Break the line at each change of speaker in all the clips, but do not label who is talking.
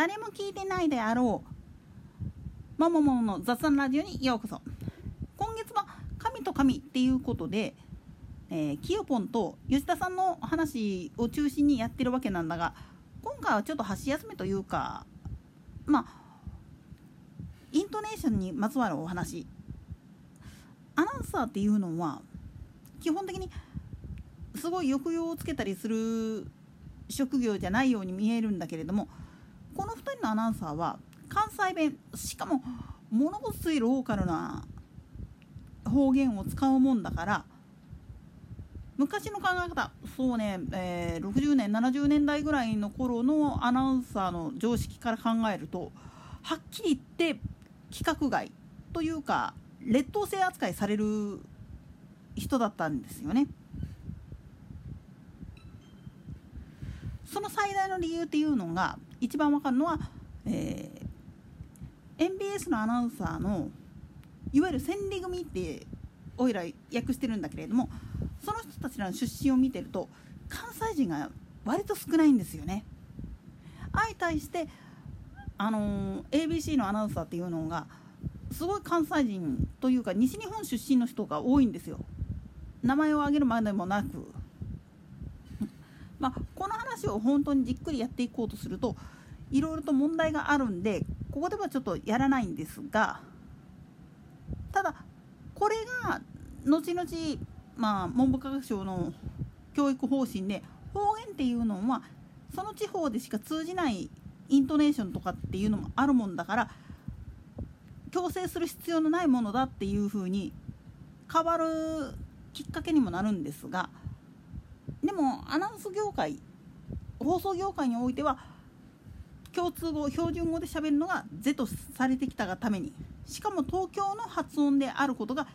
誰も聞いてないであろうもももの雑談ラジオにようこそ。今月は神と神っていうことで、えー、キヨポンと吉田さんの話を中心にやってるわけなんだが今回はちょっと箸休めというかまあイントネーションにまつわるお話。アナウンサーっていうのは基本的にすごい抑揚をつけたりする職業じゃないように見えるんだけれどもこの2人のアナウンサーは関西弁しかもものすごいローカルな方言を使うもんだから昔の考え方そうね、えー、60年70年代ぐらいの頃のアナウンサーの常識から考えるとはっきり言って規格外というか劣等生扱いされる人だったんですよね。その最大の理由っていうのが一番わかるのは、えー、MBS のアナウンサーのいわゆる千里組っておいら訳してるんだけれどもその人たちの出身を見てると関西人が割と少ないんですよね。相対してあのー、ABC のアナウンサーっていうのがすごい関西人というか西日本出身の人が多いんですよ。名前を挙げるまでもなくまあ、この話を本当にじっくりやっていこうとするといろいろと問題があるんでここではちょっとやらないんですがただこれが後々、まあ、文部科学省の教育方針で方言っていうのはその地方でしか通じないイントネーションとかっていうのもあるもんだから強制する必要のないものだっていうふうに変わるきっかけにもなるんですがでもアナウンス業界放送業界においては共通語標準語で喋るのが是とされてきたがためにしかも東京の発音であることが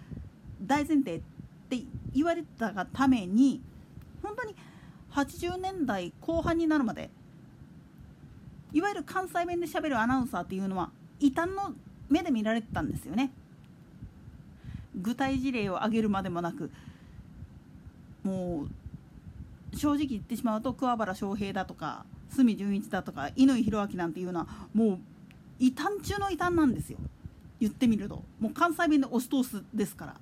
大前提って言われたがために本当に80年代後半になるまでいわゆる関西弁で喋るアナウンサーっていうのは異端の目で見られてたんですよね。具体事例を挙げるまでもなくもう正直言ってしまうと桑原翔平だとか角純一だとか乾弘明なんていうのはもう異端中の異端なんですよ。言ってみると。もう関西弁で押し通すですから。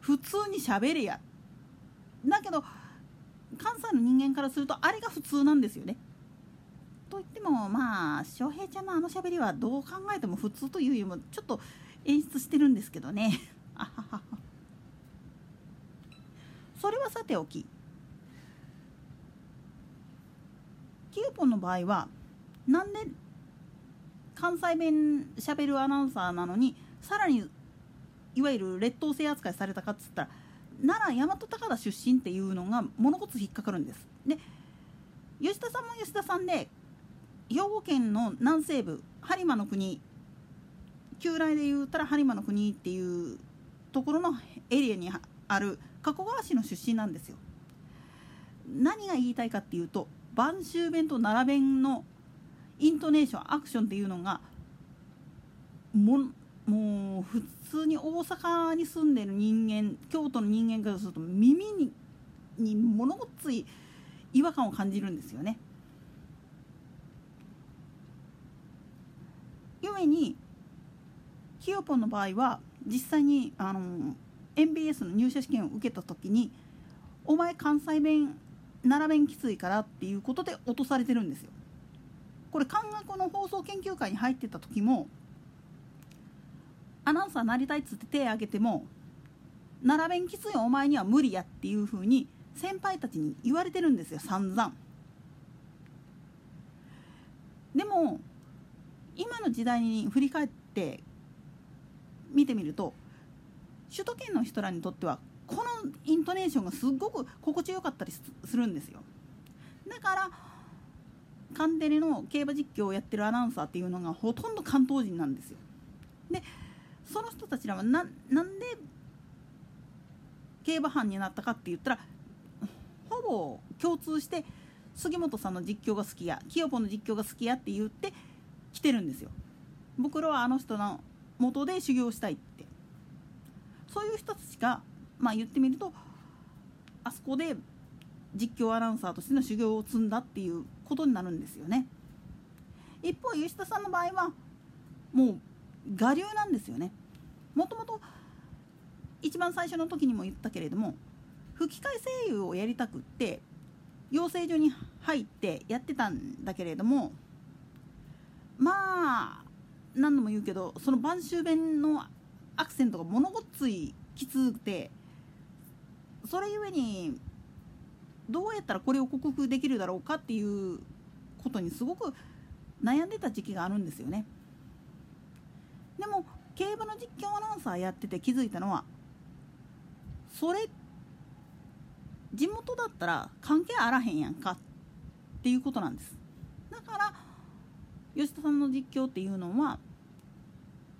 普通に喋れや。だけど関西の人間からするとあれが普通なんですよね。と言ってもまあ翔平ちゃんのあの喋りはどう考えても普通というよりもちょっと演出してるんですけどね。それはさておきキューポンの場合はなんで関西弁しゃべるアナウンサーなのにさらにいわゆる劣等生扱いされたかっつったら奈良大和高田出身っていうのが物事引っかかるんです。で吉田さんも吉田さんで兵庫県の南西部播磨の国旧来で言うたら播磨の国っていうところのエリアにある加古川市の出身なんですよ。何が言いたいかっていうと晩秋弁と奈良弁のイントネーションアクションっていうのがももう普通に大阪に住んでる人間京都の人間からすると耳ににものごっつい違和感を感じるんですよね。ゆえにひよぽんの場合は実際にあの MBS の入社試験を受けた時に「お前関西弁並べんきついからっていうことで落とされてるんですよ。これ漢学の放送研究会に入ってた時もアナウンサーなりたいっつって手挙げても並べんきついお前には無理やっていうふうに先輩たちに言われてるんですよ散々。でも今の時代に振り返って見てみると首都圏の人らにとってはこのイントネーションがすっごく心地よかったりするんですよ。だからカンテレの競馬実況をやってるアナウンサーっていうのがほとんど関東人なんですよ。でその人たちらはななんで競馬班になったかって言ったらほぼ共通して杉本さんの実況が好きや清ポの実況が好きやって言って来てるんですよ。僕らはあの人の元で修行したいって。そういう人たちがまあ言ってみるとあそこで実況アナウンサーとしての修行を積んだっていうことになるんですよね。一方吉田さんの場合はもう我流なんですよねもともと一番最初の時にも言ったけれども吹き替え声優をやりたくって養成所に入ってやってたんだけれどもまあ何度も言うけどその晩秋弁のアクセントが物ごっついきつくてそれゆえにどうやったらこれを克服できるだろうかっていうことにすごく悩んでた時期があるんですよね。でも競馬の実況アナウンサーやってて気づいたのはそれ地元だったら関係あらへんやんかっていうことなんです。だから吉田さんの実況っていうのは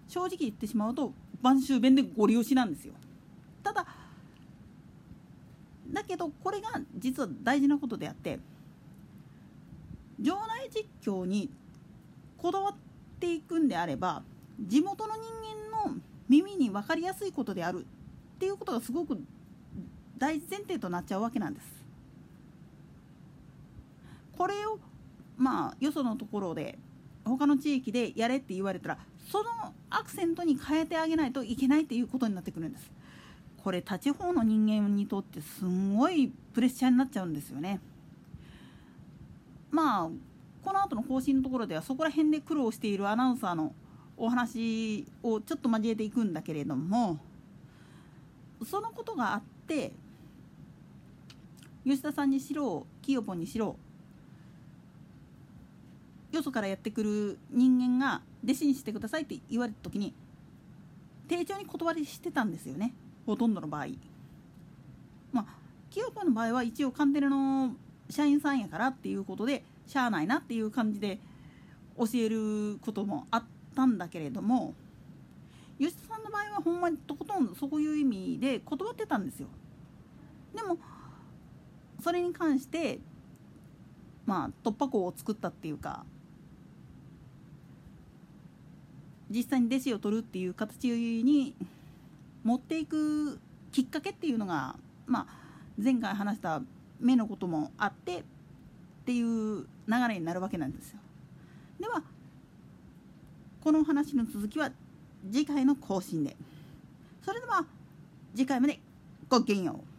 正直言ってしまうと晩秋弁でご利用しなんですよただだけどこれが実は大事なことであって場内実況にこだわっていくんであれば地元の人間の耳に分かりやすいことであるっていうことがすごく大前提となっちゃうわけなんです。これをまあよそのところで他の地域でやれって言われたらそのアクセントに変えてあげないといけないっていうことになってくるんです。これ立ち方の人間にとってすごいプレッシャーになっちゃうんですよね。まあこの後の更新のところではそこら辺で苦労しているアナウンサーのお話をちょっと交えていくんだけれどもそのことがあって吉田さんにしろキヨポンにしろよそからやってくる人間が弟子にしてくださいって言われた時に丁重に断りしてたんですよねほとんどの場合。まあキヨポンの場合は一応カンテレの社員さんやからっていうことでしゃあないなっていう感じで教えることもあったんだけれども吉田さんの場合はほんまにとことんそういう意味で断ってたんですよ。でもそれに関してまあ突破口を作ったっていうか実際に弟子を取るっていう形に持っていくきっかけっていうのが、まあ、前回話した目のこともあってっていう流れになるわけなんですよ。ではこの話の続きは次回の更新で。それでは次回までごきげんよう。